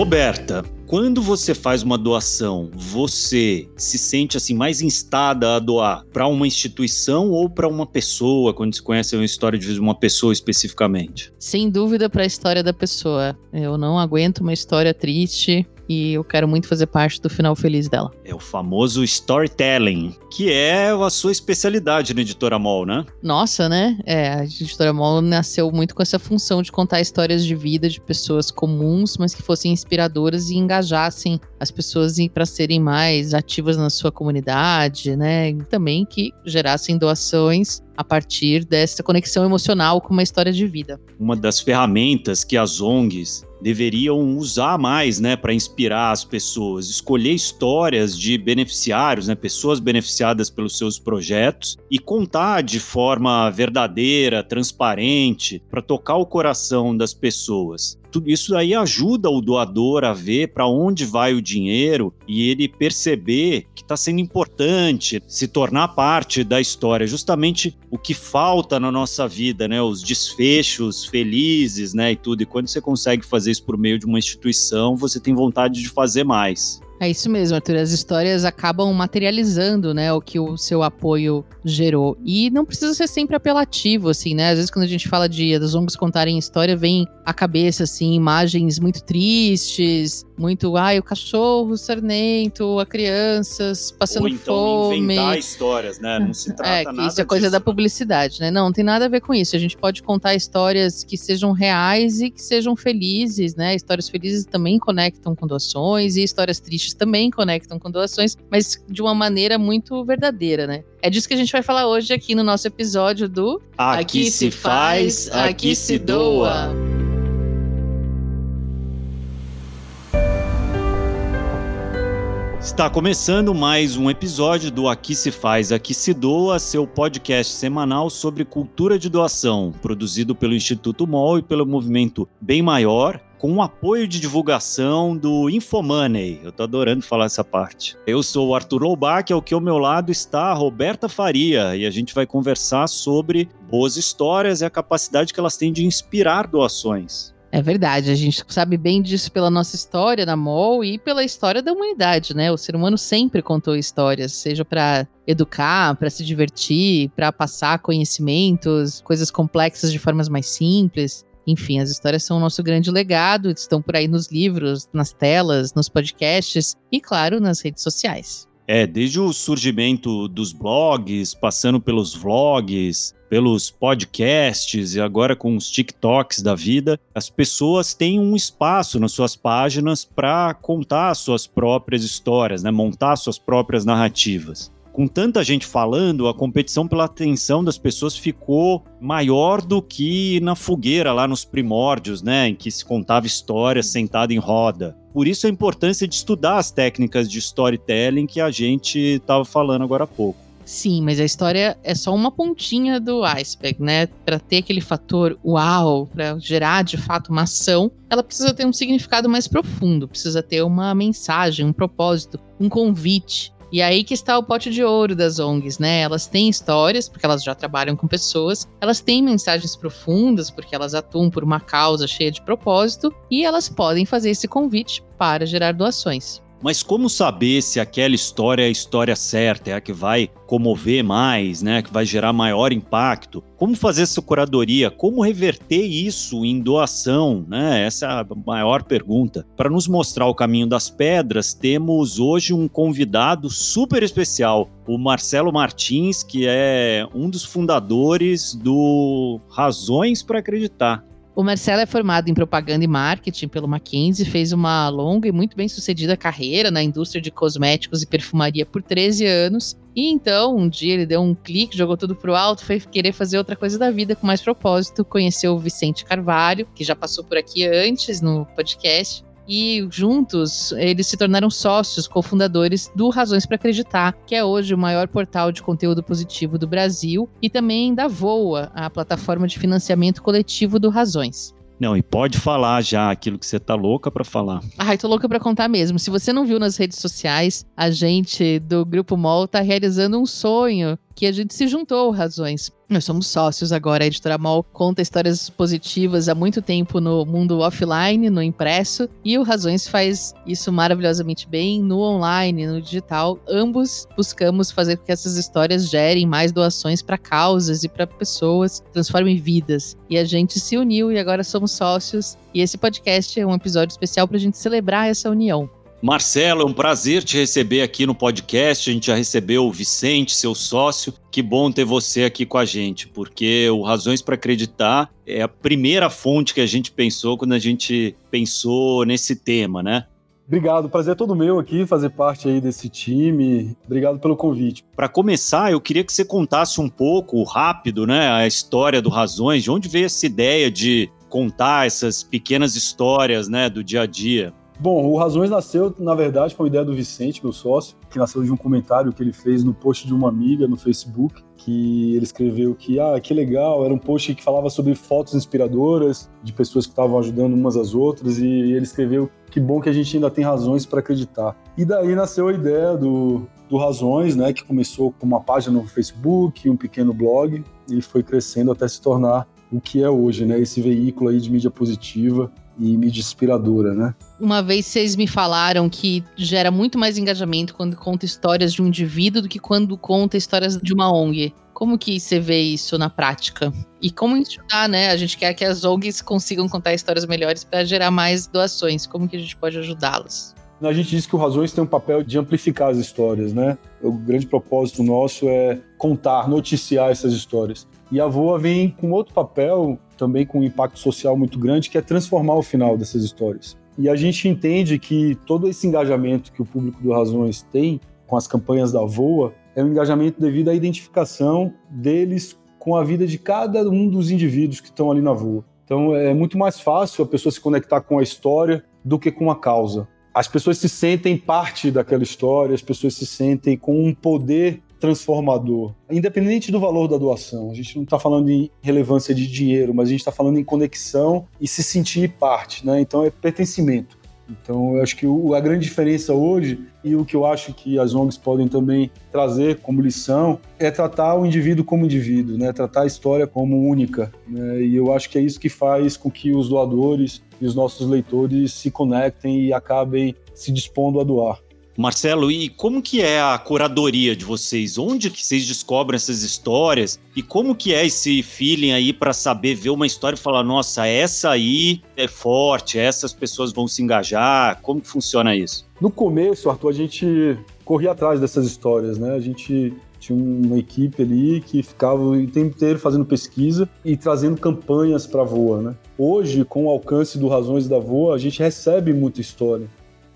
Roberta, quando você faz uma doação, você se sente assim mais instada a doar para uma instituição ou para uma pessoa, quando se conhece uma história de uma pessoa especificamente? Sem dúvida para a história da pessoa. Eu não aguento uma história triste e eu quero muito fazer parte do final feliz dela. É o famoso storytelling, que é a sua especialidade na Editora Mol, né? Nossa, né? É, a Editora Mol nasceu muito com essa função de contar histórias de vida de pessoas comuns, mas que fossem inspiradoras e engajassem as pessoas para serem mais ativas na sua comunidade, né? E também que gerassem doações a partir dessa conexão emocional com uma história de vida. Uma das ferramentas que as ONGs deveriam usar mais, né, para inspirar as pessoas, escolher histórias de beneficiários, né, pessoas beneficiadas pelos seus projetos e contar de forma verdadeira, transparente, para tocar o coração das pessoas tudo isso aí ajuda o doador a ver para onde vai o dinheiro e ele perceber que está sendo importante, se tornar parte da história, justamente o que falta na nossa vida, né? Os desfechos felizes, né? E tudo. E quando você consegue fazer isso por meio de uma instituição, você tem vontade de fazer mais. É isso mesmo, Arthur. As histórias acabam materializando, né, o que o seu apoio gerou. E não precisa ser sempre apelativo, assim, né? Às vezes quando a gente fala de das ONGs contarem história, vem à cabeça, assim, imagens muito tristes, muito, ai, o cachorro sarnento, a crianças passando Ou então fome. inventar histórias, né? Não se trata é, nada Isso é coisa disso. da publicidade, né? Não, não tem nada a ver com isso. A gente pode contar histórias que sejam reais e que sejam felizes, né? Histórias felizes também conectam com doações e histórias tristes também conectam com doações, mas de uma maneira muito verdadeira, né? É disso que a gente vai falar hoje aqui no nosso episódio do Aqui, aqui se faz, aqui se doa. Está começando mais um episódio do Aqui se faz, aqui se doa, seu podcast semanal sobre cultura de doação, produzido pelo Instituto MOL e pelo movimento Bem Maior, com o apoio de divulgação do Infomoney. Eu tô adorando falar essa parte. Eu sou o Arthur Loubach, ao que ao meu lado está a Roberta Faria, e a gente vai conversar sobre boas histórias e a capacidade que elas têm de inspirar doações. É verdade, a gente sabe bem disso pela nossa história na MOL e pela história da humanidade, né? O ser humano sempre contou histórias, seja para educar, para se divertir, para passar conhecimentos, coisas complexas de formas mais simples. Enfim, as histórias são o nosso grande legado, estão por aí nos livros, nas telas, nos podcasts e, claro, nas redes sociais. É, desde o surgimento dos blogs, passando pelos vlogs, pelos podcasts e agora com os TikToks da vida, as pessoas têm um espaço nas suas páginas para contar suas próprias histórias, né? montar suas próprias narrativas com tanta gente falando, a competição pela atenção das pessoas ficou maior do que na fogueira lá nos primórdios, né, em que se contava história sentado em roda. Por isso a importância de estudar as técnicas de storytelling que a gente estava falando agora há pouco. Sim, mas a história é só uma pontinha do iceberg, né? Para ter aquele fator uau, para gerar de fato uma ação, ela precisa ter um significado mais profundo, precisa ter uma mensagem, um propósito, um convite. E aí que está o pote de ouro das ONGs, né? Elas têm histórias, porque elas já trabalham com pessoas, elas têm mensagens profundas, porque elas atuam por uma causa cheia de propósito, e elas podem fazer esse convite para gerar doações. Mas como saber se aquela história é a história certa, é a que vai comover mais, né, que vai gerar maior impacto? Como fazer essa curadoria? Como reverter isso em doação, né? Essa é a maior pergunta. Para nos mostrar o caminho das pedras, temos hoje um convidado super especial, o Marcelo Martins, que é um dos fundadores do Razões para Acreditar. O Marcelo é formado em propaganda e marketing pelo Mackenzie, fez uma longa e muito bem sucedida carreira na indústria de cosméticos e perfumaria por 13 anos. E então, um dia ele deu um clique, jogou tudo pro alto, foi querer fazer outra coisa da vida com mais propósito. Conheceu o Vicente Carvalho, que já passou por aqui antes no podcast, e juntos eles se tornaram sócios cofundadores do Razões para Acreditar, que é hoje o maior portal de conteúdo positivo do Brasil e também da Voa, a plataforma de financiamento coletivo do Razões. Não, e pode falar já aquilo que você tá louca para falar. Ai, tô louca para contar mesmo. Se você não viu nas redes sociais, a gente do Grupo MOL tá realizando um sonho que a gente se juntou Razões. Nós somos sócios agora. A editora Mol conta histórias positivas há muito tempo no mundo offline, no impresso, e o Razões faz isso maravilhosamente bem no online, no digital. Ambos buscamos fazer com que essas histórias gerem mais doações para causas e para pessoas, transformem vidas. E a gente se uniu e agora somos sócios. E esse podcast é um episódio especial para a gente celebrar essa união. Marcelo, é um prazer te receber aqui no podcast. A gente já recebeu o Vicente, seu sócio. Que bom ter você aqui com a gente, porque o Razões para Acreditar é a primeira fonte que a gente pensou quando a gente pensou nesse tema, né? Obrigado, prazer é todo meu aqui fazer parte aí desse time. Obrigado pelo convite. Para começar, eu queria que você contasse um pouco, rápido, né, a história do Razões, de onde veio essa ideia de contar essas pequenas histórias, né, do dia a dia. Bom, o Razões nasceu, na verdade, foi uma ideia do Vicente, meu sócio, que nasceu de um comentário que ele fez no post de uma amiga no Facebook, que ele escreveu que, ah, que legal, era um post que falava sobre fotos inspiradoras de pessoas que estavam ajudando umas às outras, e ele escreveu que bom que a gente ainda tem razões para acreditar. E daí nasceu a ideia do, do Razões, né, que começou com uma página no Facebook, um pequeno blog, e foi crescendo até se tornar o que é hoje, né, esse veículo aí de mídia positiva e mídia inspiradora, né? Uma vez vocês me falaram que gera muito mais engajamento quando conta histórias de um indivíduo do que quando conta histórias de uma ONG. Como que você vê isso na prática? E como enxugar, né? A gente quer que as ONGs consigam contar histórias melhores para gerar mais doações. Como que a gente pode ajudá-las? A gente diz que o Razões tem um papel de amplificar as histórias, né? O grande propósito nosso é contar, noticiar essas histórias. E a Voa vem com outro papel, também com um impacto social muito grande, que é transformar o final dessas histórias. E a gente entende que todo esse engajamento que o público do Razões tem com as campanhas da VOA é um engajamento devido à identificação deles com a vida de cada um dos indivíduos que estão ali na VOA. Então é muito mais fácil a pessoa se conectar com a história do que com a causa. As pessoas se sentem parte daquela história, as pessoas se sentem com um poder transformador. Independente do valor da doação, a gente não está falando em relevância de dinheiro, mas a gente está falando em conexão e se sentir parte, né? Então é pertencimento. Então, eu acho que a grande diferença hoje, e o que eu acho que as ONGs podem também trazer como lição, é tratar o indivíduo como indivíduo, né? tratar a história como única. Né? E eu acho que é isso que faz com que os doadores e os nossos leitores se conectem e acabem se dispondo a doar. Marcelo, e como que é a curadoria de vocês? Onde que vocês descobrem essas histórias? E como que é esse feeling aí para saber ver uma história e falar, nossa, essa aí é forte, essas pessoas vão se engajar? Como que funciona isso? No começo, Arthur, a gente corria atrás dessas histórias, né? A gente tinha uma equipe ali que ficava o tempo inteiro fazendo pesquisa e trazendo campanhas para a Voa, né? Hoje, com o alcance do Razões da Voa, a gente recebe muita história.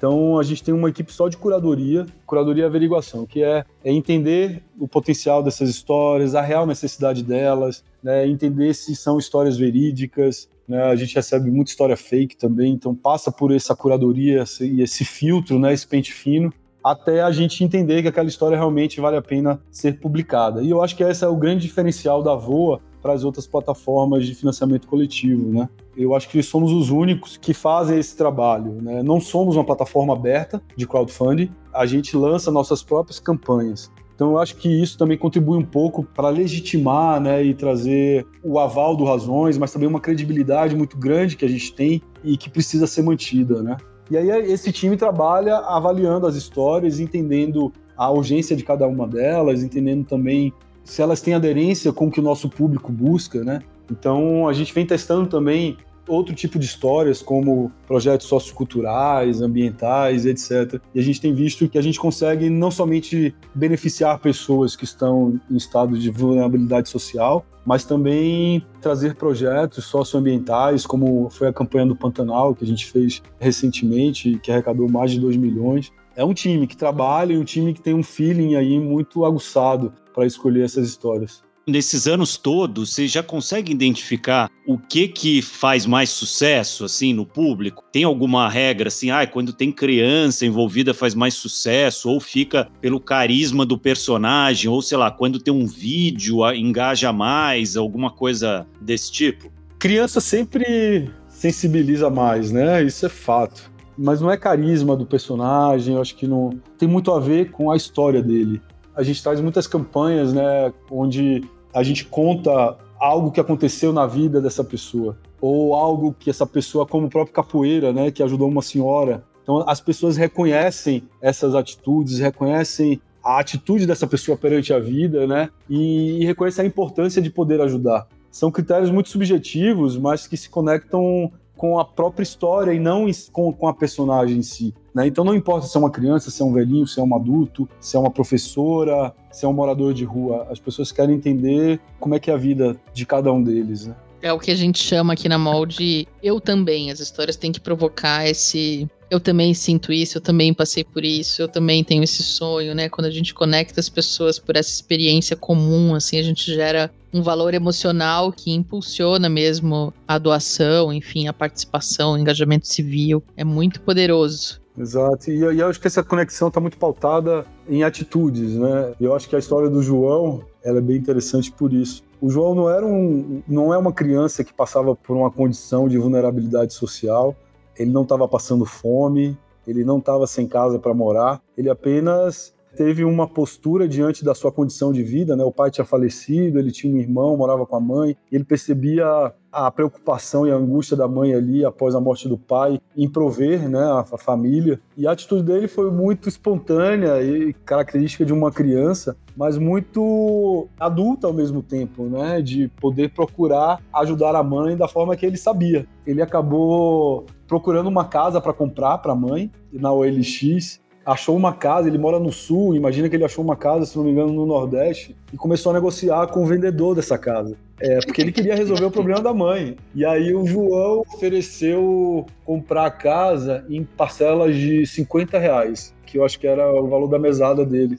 Então a gente tem uma equipe só de curadoria, curadoria e averiguação, que é, é entender o potencial dessas histórias, a real necessidade delas, né, entender se são histórias verídicas. Né, a gente recebe muita história fake também, então passa por essa curadoria e esse filtro, né, esse pente fino, até a gente entender que aquela história realmente vale a pena ser publicada. E eu acho que esse é o grande diferencial da VOA para as outras plataformas de financiamento coletivo, né? Eu acho que somos os únicos que fazem esse trabalho, né? Não somos uma plataforma aberta de crowdfunding, a gente lança nossas próprias campanhas. Então eu acho que isso também contribui um pouco para legitimar, né, e trazer o aval do Razões, mas também uma credibilidade muito grande que a gente tem e que precisa ser mantida, né? E aí esse time trabalha avaliando as histórias, entendendo a urgência de cada uma delas, entendendo também se elas têm aderência com o que o nosso público busca, né? Então a gente vem testando também outro tipo de histórias, como projetos socioculturais, ambientais, etc. E a gente tem visto que a gente consegue não somente beneficiar pessoas que estão em estado de vulnerabilidade social, mas também trazer projetos socioambientais, como foi a campanha do Pantanal, que a gente fez recentemente, que arrecadou mais de 2 milhões. É um time que trabalha e um time que tem um feeling aí muito aguçado para escolher essas histórias. Nesses anos todos, você já consegue identificar o que que faz mais sucesso assim no público? Tem alguma regra assim, ah, quando tem criança envolvida faz mais sucesso ou fica pelo carisma do personagem ou sei lá, quando tem um vídeo engaja mais, alguma coisa desse tipo? Criança sempre sensibiliza mais, né? Isso é fato. Mas não é carisma do personagem, eu acho que não tem muito a ver com a história dele. a gente traz muitas campanhas, né, onde a gente conta algo que aconteceu na vida dessa pessoa, ou algo que essa pessoa, como o próprio capoeira, né, que ajudou uma senhora. Então as pessoas reconhecem essas atitudes, reconhecem a atitude dessa pessoa perante a vida, né, e, e reconhecem a importância de poder ajudar. São critérios muito subjetivos, mas que se conectam com a própria história e não com, com a personagem em si. Né? Então não importa se é uma criança, se é um velhinho, se é um adulto, se é uma professora, se é um morador de rua. As pessoas querem entender como é que é a vida de cada um deles. Né? É o que a gente chama aqui na molde eu também. As histórias têm que provocar esse eu também sinto isso, eu também passei por isso, eu também tenho esse sonho, né? Quando a gente conecta as pessoas por essa experiência comum, assim, a gente gera um valor emocional que impulsiona mesmo a doação, enfim, a participação, o engajamento civil. É muito poderoso. Exato, e, eu acho que essa conexão está muito pautada em atitudes, né? Eu acho que a história do João ela é bem interessante por isso. O João não era um, não é uma criança que passava por uma condição de vulnerabilidade social. Ele não estava passando fome, ele não estava sem casa para morar. Ele apenas teve uma postura diante da sua condição de vida, né? O pai tinha falecido, ele tinha um irmão, morava com a mãe, ele percebia a preocupação e a angústia da mãe ali após a morte do pai em prover, né, a família. E a atitude dele foi muito espontânea e característica de uma criança, mas muito adulta ao mesmo tempo, né, de poder procurar ajudar a mãe da forma que ele sabia. Ele acabou procurando uma casa para comprar para a mãe na OLX achou uma casa, ele mora no sul, imagina que ele achou uma casa, se não me engano, no Nordeste, e começou a negociar com o vendedor dessa casa. É, porque ele queria resolver o problema da mãe. E aí o João ofereceu comprar a casa em parcelas de 50 reais, que eu acho que era o valor da mesada dele.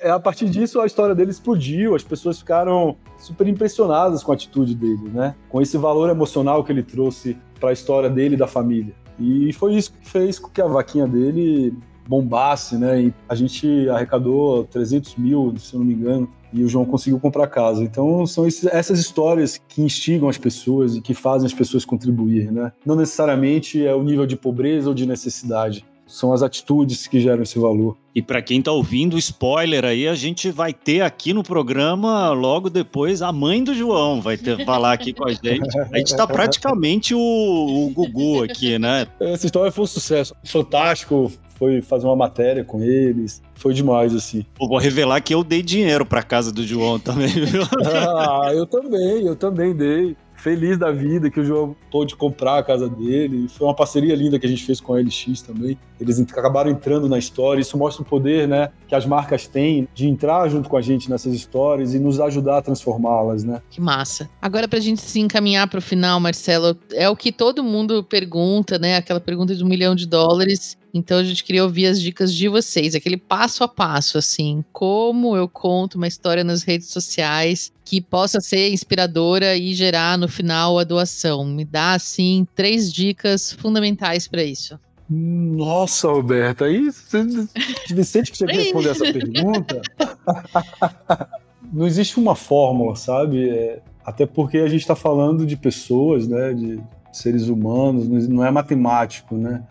É, a partir disso, a história dele explodiu, as pessoas ficaram super impressionadas com a atitude dele, né? Com esse valor emocional que ele trouxe para a história dele e da família. E foi isso que fez com que a vaquinha dele bombasse, né? E a gente arrecadou 300 mil, se não me engano, e o João conseguiu comprar casa. Então são esses, essas histórias que instigam as pessoas e que fazem as pessoas contribuir, né? Não necessariamente é o nível de pobreza ou de necessidade. São as atitudes que geram esse valor. E para quem está ouvindo, spoiler aí, a gente vai ter aqui no programa, logo depois, a mãe do João vai ter falar aqui com a gente. A gente está praticamente o, o Gugu aqui, né? Essa história foi um sucesso. Fantástico, foi fazer uma matéria com eles. Foi demais, assim. Eu vou revelar que eu dei dinheiro pra casa do João também, viu? ah, eu também, eu também dei feliz da vida que o João pôde comprar a casa dele. Foi uma parceria linda que a gente fez com a LX também. Eles acabaram entrando na história. Isso mostra o poder, né, que as marcas têm de entrar junto com a gente nessas histórias e nos ajudar a transformá-las, né? Que massa. Agora pra gente se encaminhar pro final, Marcelo, é o que todo mundo pergunta, né? Aquela pergunta de um milhão de dólares. Então a gente queria ouvir as dicas de vocês, aquele passo a passo, assim, como eu conto uma história nas redes sociais que possa ser inspiradora e gerar no final a doação. Me dá, assim, três dicas fundamentais para isso. Nossa, Roberta, aí Vicente que você quer responder essa pergunta. Não existe uma fórmula, sabe? É, até porque a gente está falando de pessoas, né? De seres humanos, não é matemático, né?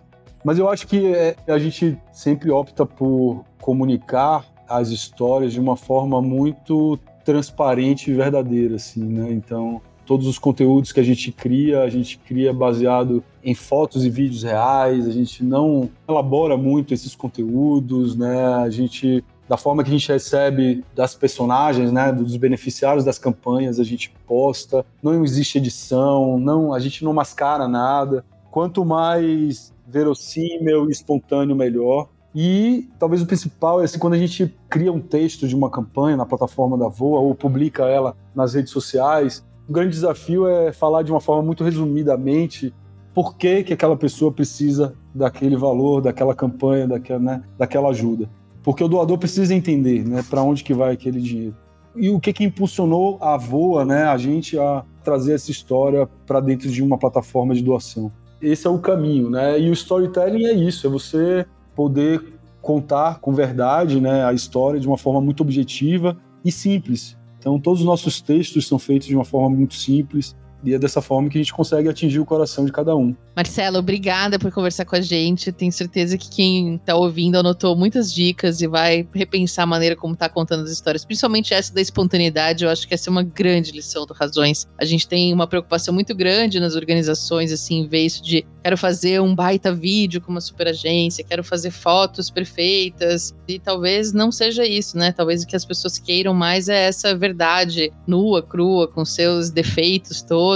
Mas eu acho que é, a gente sempre opta por comunicar as histórias de uma forma muito transparente e verdadeira, assim, né? Então, todos os conteúdos que a gente cria, a gente cria baseado em fotos e vídeos reais, a gente não elabora muito esses conteúdos, né? A gente da forma que a gente recebe das personagens, né, dos beneficiários das campanhas, a gente posta, não existe edição, não, a gente não mascara nada. Quanto mais verossímil e espontâneo melhor. E talvez o principal é assim, quando a gente cria um texto de uma campanha na plataforma da Voa ou publica ela nas redes sociais, o grande desafio é falar de uma forma muito resumidamente por que, que aquela pessoa precisa daquele valor, daquela campanha, daquela, né, daquela ajuda. Porque o doador precisa entender né, para onde que vai aquele dinheiro. E o que, que impulsionou a Voa, né, a gente a trazer essa história para dentro de uma plataforma de doação esse é o caminho, né? E o storytelling é isso, é você poder contar com verdade, né, a história de uma forma muito objetiva e simples. Então, todos os nossos textos são feitos de uma forma muito simples E é dessa forma que a gente consegue atingir o coração de cada um. Marcelo, obrigada por conversar com a gente. Tenho certeza que quem está ouvindo anotou muitas dicas e vai repensar a maneira como está contando as histórias, principalmente essa da espontaneidade. Eu acho que essa é uma grande lição do Razões. A gente tem uma preocupação muito grande nas organizações, assim, ver isso de quero fazer um baita vídeo com uma super agência, quero fazer fotos perfeitas. E talvez não seja isso, né? Talvez o que as pessoas queiram mais é essa verdade nua, crua, com seus defeitos todos,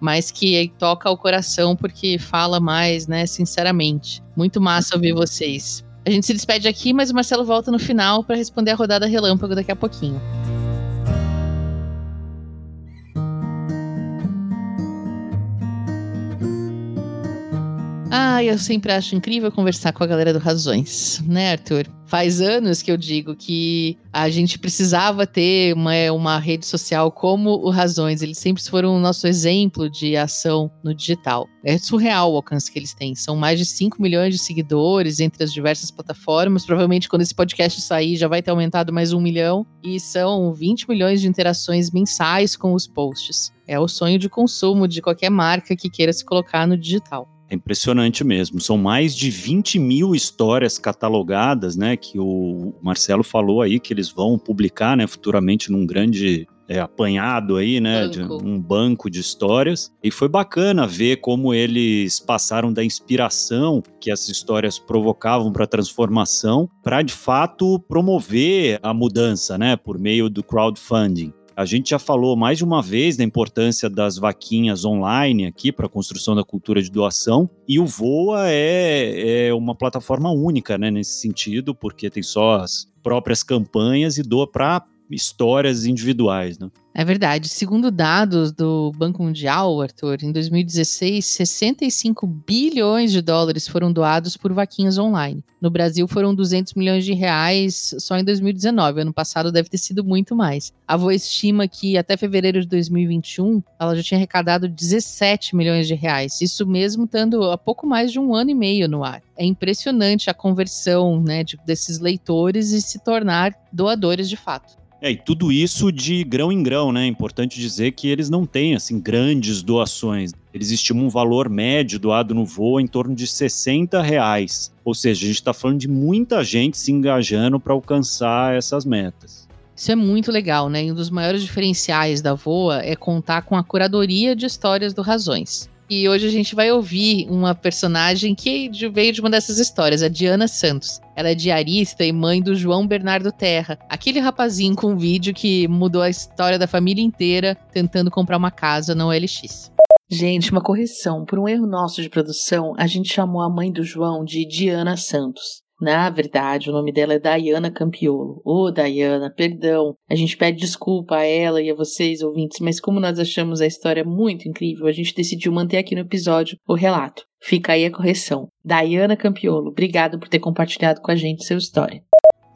mas que toca ao coração porque fala mais, né, sinceramente. Muito massa ouvir vocês. A gente se despede aqui, mas o Marcelo volta no final para responder a rodada relâmpago daqui a pouquinho. Ah, eu sempre acho incrível conversar com a galera do Razões, né, Arthur? Faz anos que eu digo que a gente precisava ter uma, uma rede social como o Razões. Eles sempre foram o nosso exemplo de ação no digital. É surreal o alcance que eles têm. São mais de 5 milhões de seguidores entre as diversas plataformas. Provavelmente, quando esse podcast sair, já vai ter aumentado mais um milhão. E são 20 milhões de interações mensais com os posts. É o sonho de consumo de qualquer marca que queira se colocar no digital. É impressionante mesmo. São mais de 20 mil histórias catalogadas, né? Que o Marcelo falou aí que eles vão publicar, né? Futuramente num grande é, apanhado aí, né? Banco. De um banco de histórias. E foi bacana ver como eles passaram da inspiração que essas histórias provocavam para a transformação, para de fato promover a mudança, né? Por meio do crowdfunding. A gente já falou mais de uma vez da importância das vaquinhas online aqui para a construção da cultura de doação, e o Voa é, é uma plataforma única né, nesse sentido, porque tem só as próprias campanhas e doa para histórias individuais. Né? É verdade. Segundo dados do Banco Mundial, Arthur, em 2016, 65 bilhões de dólares foram doados por vaquinhas online. No Brasil foram 200 milhões de reais só em 2019. Ano passado deve ter sido muito mais. A Voa estima que até fevereiro de 2021 ela já tinha arrecadado 17 milhões de reais. Isso mesmo estando há pouco mais de um ano e meio no ar. É impressionante a conversão né, de, desses leitores e se tornar doadores de fato. É, e tudo isso de grão em grão, né? É importante dizer que eles não têm, assim, grandes doações. Eles estimam um valor médio doado no voo em torno de 60 reais. Ou seja, a gente está falando de muita gente se engajando para alcançar essas metas. Isso é muito legal, né? E um dos maiores diferenciais da VOA é contar com a curadoria de histórias do Razões. E hoje a gente vai ouvir uma personagem que veio de uma dessas histórias, a Diana Santos. Ela é diarista e mãe do João Bernardo Terra, aquele rapazinho com vídeo que mudou a história da família inteira tentando comprar uma casa no OLX. Gente, uma correção. Por um erro nosso de produção, a gente chamou a mãe do João de Diana Santos. Na verdade, o nome dela é Dayana Campiolo. Ô, oh, Dayana, perdão. A gente pede desculpa a ela e a vocês, ouvintes, mas como nós achamos a história muito incrível, a gente decidiu manter aqui no episódio o relato. Fica aí a correção. Dayana Campiolo, obrigado por ter compartilhado com a gente sua história.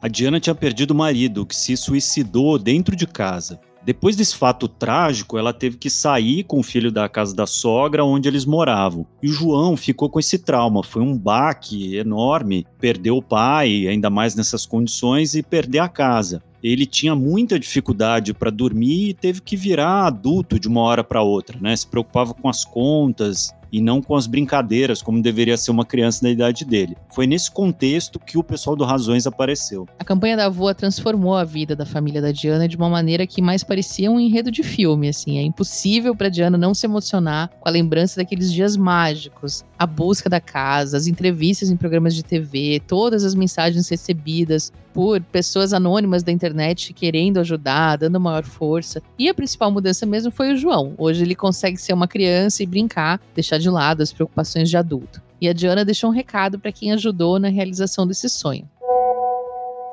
A Diana tinha perdido o marido, que se suicidou dentro de casa. Depois desse fato trágico, ela teve que sair com o filho da casa da sogra onde eles moravam. E o João ficou com esse trauma. Foi um baque enorme. Perdeu o pai, ainda mais nessas condições, e perder a casa. Ele tinha muita dificuldade para dormir e teve que virar adulto de uma hora para outra, né? Se preocupava com as contas, e não com as brincadeiras como deveria ser uma criança da idade dele. Foi nesse contexto que o pessoal do Razões apareceu. A campanha da avó transformou a vida da família da Diana de uma maneira que mais parecia um enredo de filme, assim. É impossível para Diana não se emocionar com a lembrança daqueles dias mágicos, a busca da casa, as entrevistas em programas de TV, todas as mensagens recebidas por pessoas anônimas da internet querendo ajudar, dando maior força. E a principal mudança mesmo foi o João. Hoje ele consegue ser uma criança e brincar, deixar de lado as preocupações de adulto. E a Diana deixou um recado para quem ajudou na realização desse sonho.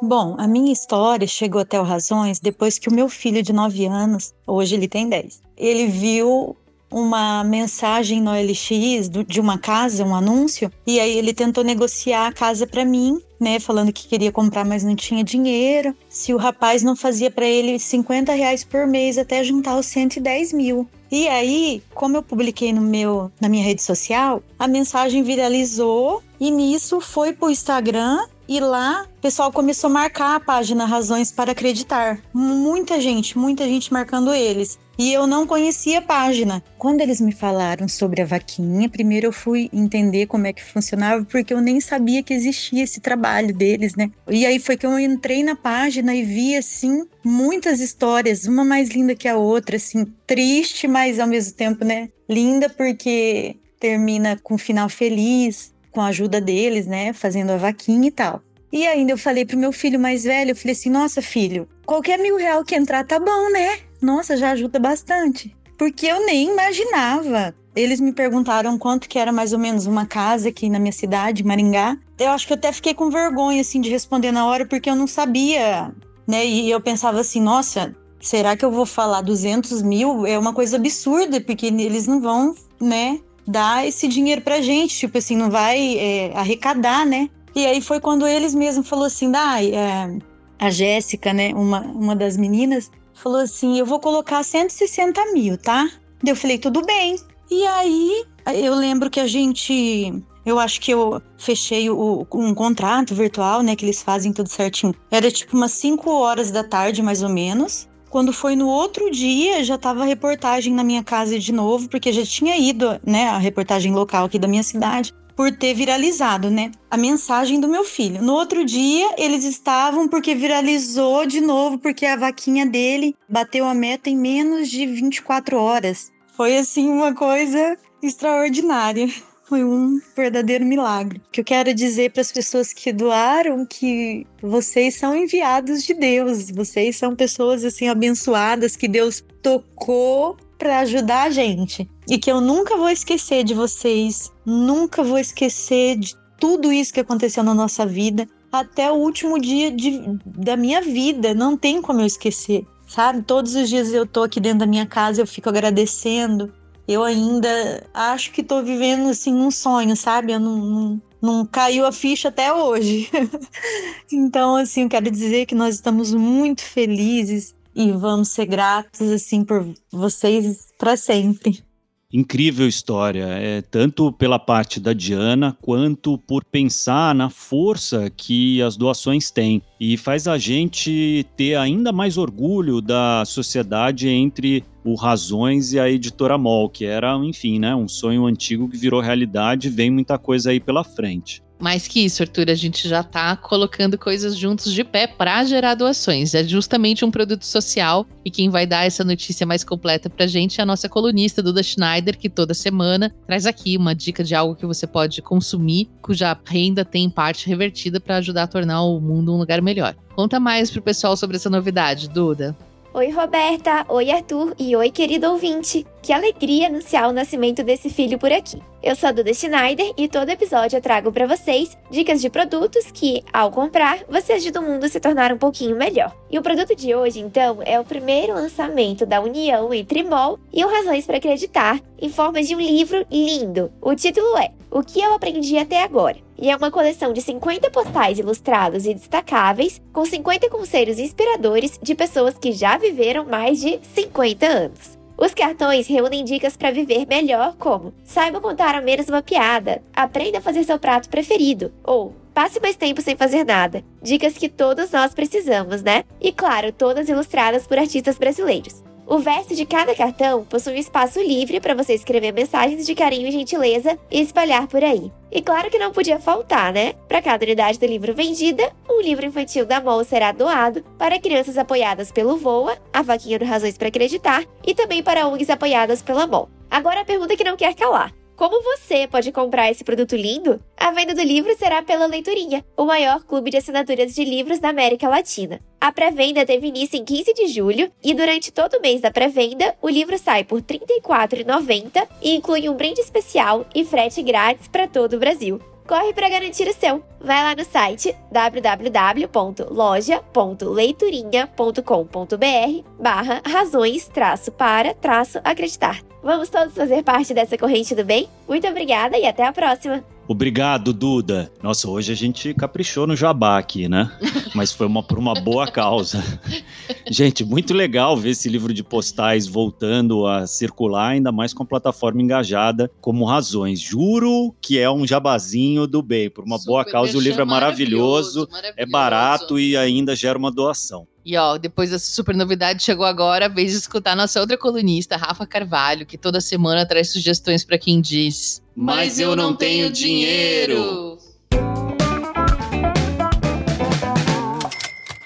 Bom, a minha história chegou até o Razões depois que o meu filho de 9 anos, hoje ele tem 10, ele viu uma mensagem no LX de uma casa, um anúncio, e aí ele tentou negociar a casa para mim, né, falando que queria comprar, mas não tinha dinheiro. Se o rapaz não fazia para ele 50 reais por mês até juntar os 110 mil. E aí, como eu publiquei no meu, na minha rede social, a mensagem viralizou e nisso foi pro Instagram E lá, o pessoal começou a marcar a página Razões para Acreditar. Muita gente, muita gente marcando eles. E eu não conhecia a página. Quando eles me falaram sobre a vaquinha, primeiro eu fui entender como é que funcionava, porque eu nem sabia que existia esse trabalho deles, né? E aí foi que eu entrei na página e vi, assim, muitas histórias, uma mais linda que a outra, assim, triste, mas ao mesmo tempo, né? Linda porque termina com um final feliz, com a ajuda deles, né, fazendo a vaquinha e tal. E ainda eu falei pro meu filho mais velho, eu falei assim, nossa filho, qualquer mil real que entrar tá bom, né? Nossa, já ajuda bastante. Porque eu nem imaginava. Eles me perguntaram quanto que era mais ou menos uma casa aqui na minha cidade, Maringá. Eu acho que eu até fiquei com vergonha, assim, de responder na hora, porque eu não sabia, né? E eu pensava assim, nossa, será que eu vou falar 200 mil? É uma coisa absurda, porque eles não vão, né, dar esse dinheiro pra gente, tipo assim, não vai é, arrecadar, né? E aí foi quando eles mesmos falou assim, ah, é, a Jéssica, né, uma, uma das meninas, falou assim, eu vou colocar 160 mil, tá? Eu falei, tudo bem. E aí, eu lembro que a gente eu acho que eu fechei o, um contrato virtual, né? Que eles fazem tudo certinho. Era tipo umas 5 horas da tarde, mais ou menos. Quando foi no outro dia, já estava a reportagem na minha casa de novo, porque já tinha ido, né, a reportagem local aqui da minha cidade, por ter viralizado, né, a mensagem do meu filho. No outro dia, eles estavam porque viralizou de novo, porque a vaquinha dele bateu a meta em menos de 24 horas. Foi assim uma coisa extraordinária. Foi um verdadeiro milagre. O que eu quero dizer para as pessoas que doaram que vocês são enviados de Deus, vocês são pessoas assim abençoadas que Deus tocou para ajudar a gente. E que eu nunca vou esquecer de vocês, nunca vou esquecer de tudo isso que aconteceu na nossa vida, até o último dia de, da minha vida, não tem como eu esquecer. Sabe? Todos os dias eu tô aqui dentro da minha casa, eu fico agradecendo, eu ainda acho que tô vivendo assim um sonho, sabe? Eu não, não, não caiu a ficha até hoje. então, assim, eu quero dizer que nós estamos muito felizes e vamos ser gratos assim por vocês para sempre. Incrível história, é, tanto pela parte da Diana quanto por pensar na força que as doações têm e faz a gente ter ainda mais orgulho da sociedade entre o Razões e a editora Mol, que era, enfim, né, um sonho antigo que virou realidade, vem muita coisa aí pela frente. Mais que isso, Arthur, a gente já está colocando coisas juntos de pé para gerar doações. É justamente um produto social e quem vai dar essa notícia mais completa para a gente é a nossa colunista Duda Schneider, que toda semana traz aqui uma dica de algo que você pode consumir, cuja renda tem parte revertida para ajudar a tornar o mundo um lugar melhor. Conta mais pro pessoal sobre essa novidade, Duda. Oi, Roberta. Oi, Arthur. E oi, querido ouvinte. Que alegria anunciar o nascimento desse filho por aqui. Eu sou a Duda Schneider e todo episódio eu trago para vocês dicas de produtos que, ao comprar, você ajuda o mundo a se tornar um pouquinho melhor. E o produto de hoje, então, é o primeiro lançamento da união entre MOL e o Razões para Acreditar, em forma de um livro lindo. O título é O que eu aprendi até agora e é uma coleção de 50 postais ilustrados e destacáveis, com 50 conselhos inspiradores de pessoas que já viveram mais de 50 anos. Os cartões reúnem dicas para viver melhor, como saiba contar ao menos uma piada, aprenda a fazer seu prato preferido, ou passe mais tempo sem fazer nada. Dicas que todos nós precisamos, né? E claro, todas ilustradas por artistas brasileiros. O verso de cada cartão possui um espaço livre para você escrever mensagens de carinho e gentileza e espalhar por aí. E claro que não podia faltar, né? Para cada unidade do livro vendida, um livro infantil da MOL será doado para crianças apoiadas pelo VOA, a Vaquinha do Razões para Acreditar, e também para ONGs apoiadas pela MOL. Agora a pergunta que não quer calar. Como você pode comprar esse produto lindo? A venda do livro será pela Leiturinha, o maior clube de assinaturas de livros da América Latina. A pré-venda teve início em 15 de julho e durante todo o mês da pré-venda, o livro sai por R$ 34,90 e inclui um brinde especial e frete grátis para todo o Brasil. Corre para garantir o seu. Vai lá no site www.loja.leiturinha.com.br barra razões traço para traço acreditar. Vamos todos fazer parte dessa corrente do bem? Muito obrigada e até a próxima! Obrigado, Duda. Nossa, hoje a gente caprichou no jabá aqui, né? Mas foi uma, por uma boa causa. Gente, muito legal ver esse livro de postais voltando a circular, ainda mais com a plataforma engajada como Razões. Juro que é um jabazinho do bem, por uma Super boa causa. O livro é maravilhoso, maravilhoso, maravilhoso, é barato e ainda gera uma doação. E ó, depois dessa super novidade, chegou agora a vez de escutar nossa outra colunista, Rafa Carvalho, que toda semana traz sugestões para quem diz mas eu não tenho dinheiro.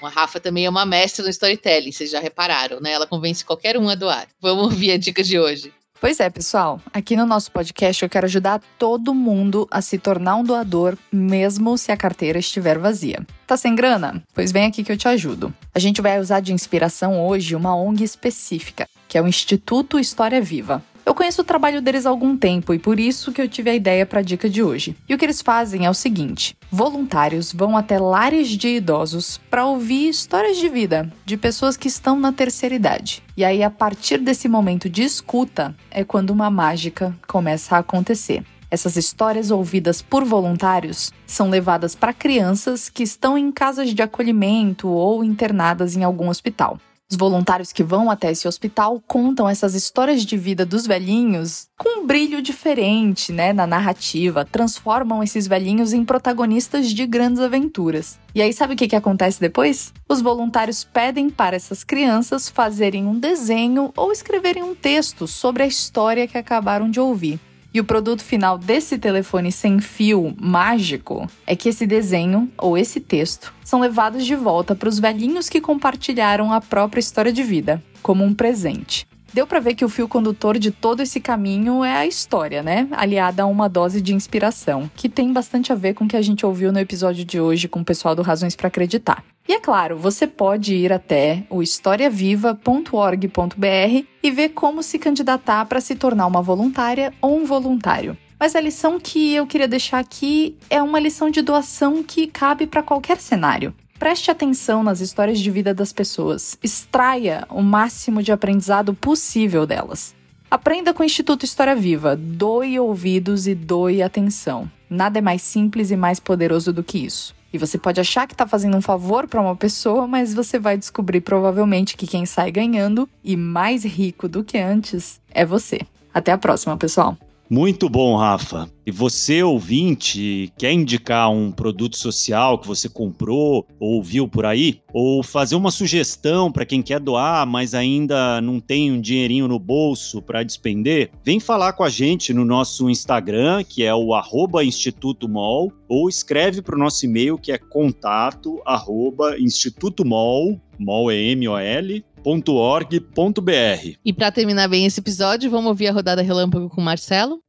A Rafa também é uma mestra no storytelling, vocês já repararam, né? Ela convence qualquer um a doar. Vamos ouvir a dica de hoje. Pois é, pessoal. Aqui no nosso podcast eu quero ajudar todo mundo a se tornar um doador, mesmo se a carteira estiver vazia. Tá sem grana? Pois vem aqui que eu te ajudo. A gente vai usar de inspiração hoje uma ONG específica, que é o Instituto História Viva. Eu conheço o trabalho deles há algum tempo e por isso que eu tive a ideia para a dica de hoje. E o que eles fazem é o seguinte: voluntários vão até lares de idosos para ouvir histórias de vida de pessoas que estão na terceira idade. E aí, a partir desse momento de escuta, é quando uma mágica começa a acontecer. Essas histórias ouvidas por voluntários são levadas para crianças que estão em casas de acolhimento ou internadas em algum hospital. Os voluntários que vão até esse hospital contam essas histórias de vida dos velhinhos com um brilho diferente, né, na narrativa, transformam esses velhinhos em protagonistas de grandes aventuras. E aí sabe o que, que acontece depois? Os voluntários pedem para essas crianças fazerem um desenho ou escreverem um texto sobre a história que acabaram de ouvir. E o produto final desse telefone sem fio mágico é que esse desenho ou esse texto são levados de volta para os velhinhos que compartilharam a própria história de vida, como um presente. Deu para ver que o fio condutor de todo esse caminho é a história, né? Aliada a uma dose de inspiração, que tem bastante a ver com o que a gente ouviu no episódio de hoje com o pessoal do Razões para Acreditar. E é claro, você pode ir até o historiaviva.org.br e ver como se candidatar para se tornar uma voluntária ou um voluntário. Mas a lição que eu queria deixar aqui é uma lição de doação que cabe para qualquer cenário. Preste atenção nas histórias de vida das pessoas. Extraia o máximo de aprendizado possível delas. Aprenda com o Instituto História Viva. Doe ouvidos e doe atenção. Nada é mais simples e mais poderoso do que isso. E você pode achar que está fazendo um favor para uma pessoa, mas você vai descobrir provavelmente que quem sai ganhando e mais rico do que antes é você. Até a próxima, pessoal! Muito bom, Rafa. E você, ouvinte, quer indicar um produto social que você comprou ou viu por aí? Ou fazer uma sugestão para quem quer doar, mas ainda não tem um dinheirinho no bolso para despender? Vem falar com a gente no nosso Instagram, que é o arroba Instituto Mol, ou escreve para o nosso e-mail, que é contato arroba Instituto Mol, Mol é M-O-L, .org.br. E para terminar bem esse episódio, vamos ouvir a rodada relâmpago com o Marcelo?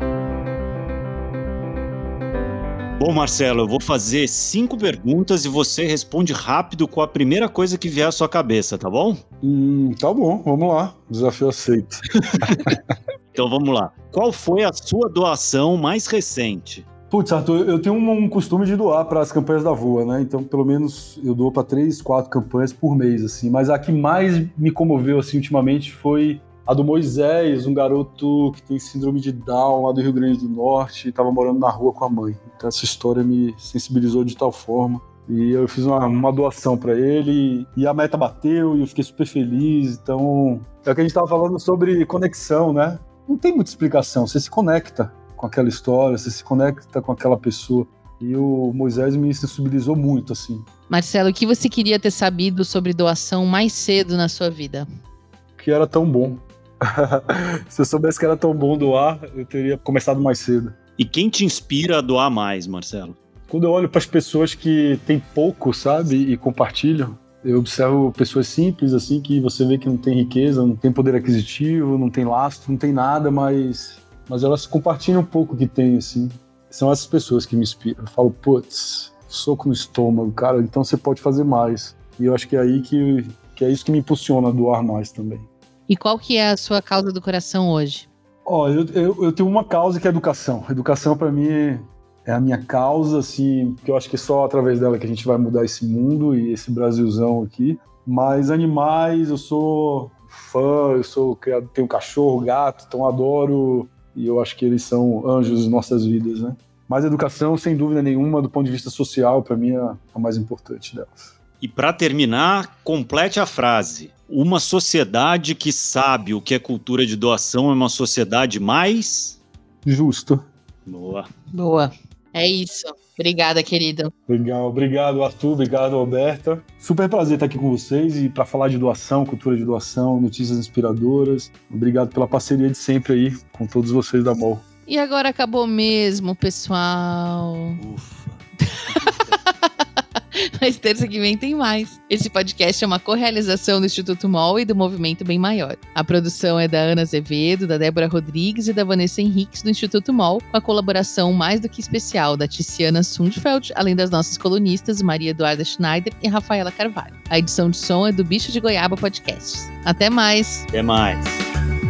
Bom, Marcelo, eu vou fazer cinco perguntas e você responde rápido com a primeira coisa que vier à sua cabeça, tá bom? Hum, tá bom, vamos lá. Desafio aceito. então vamos lá. Qual foi a sua doação mais recente? Putz, Arthur, eu tenho um, costume de doar para as campanhas da VOA, né? Então, pelo menos eu dou para três, quatro campanhas por mês, assim. Mas a que mais me comoveu, assim, ultimamente foi a do Moisés, um garoto que tem síndrome de Down lá do Rio Grande do Norte e estava morando na rua com a mãe. Então, essa história me sensibilizou de tal forma. E eu fiz uma, uma doação para ele e a meta bateu e eu fiquei super feliz. Então, é o que a gente estava falando sobre conexão, né? Não tem muita explicação, você se conecta com aquela história, você se conecta com aquela pessoa. E o Moisés me sensibilizou muito, assim. Marcelo, o que você queria ter sabido sobre doação mais cedo na sua vida? Que era tão bom. Se eu soubesse que era tão bom doar, eu teria começado mais cedo. E quem te inspira a doar mais, Marcelo? Quando eu olho para as pessoas que têm pouco, sabe, e compartilham, eu observo pessoas simples, assim, que você vê que não tem riqueza, não tem poder aquisitivo, não tem lastro, não tem nada, mas mas elas compartilham um pouco o que tem, assim. São essas pessoas que me inspiram. Eu falo, putz, soco no estômago, cara, então você pode fazer mais. E eu acho que é aí que, que é isso que me impulsiona a doar mais também. E qual que é a sua causa do coração hoje? Ó, eu, eu, eu tenho uma causa que é educação. Educação para mim é a minha causa, assim, que eu acho que é só através dela que a gente vai mudar esse mundo e esse Brasilzão aqui. Mas animais, eu sou fã, eu sou tenho cachorro, gato, então adoro e eu acho que eles são anjos em nossas vidas, né? Mas a educação, sem dúvida nenhuma, do ponto de vista social, para mim é a mais importante delas. E para terminar, complete a frase. Uma sociedade que sabe o que é cultura de doação é uma sociedade mais justa. Boa. Boa. É isso. Obrigada, querido. Legal. Obrigado, Arthur. Obrigado, Alberta. Super prazer estar aqui com vocês e para falar de doação, cultura de doação, notícias inspiradoras. Obrigado pela parceria de sempre aí com todos vocês da MOL. E agora acabou mesmo, pessoal. Ufa. Mas terça que vem tem mais. Esse podcast é uma co-realização do Instituto MOL e do Movimento Bem Maior. A produção é da Ana Azevedo, da Débora Rodrigues e da Vanessa Henriques do Instituto MOL, com a colaboração mais do que especial da Tiziana Sundfeld, além das nossas colunistas Maria Eduarda Schneider e Rafaela Carvalho. A edição de som é do Bicho de Goiaba Podcasts. Até mais! Até mais!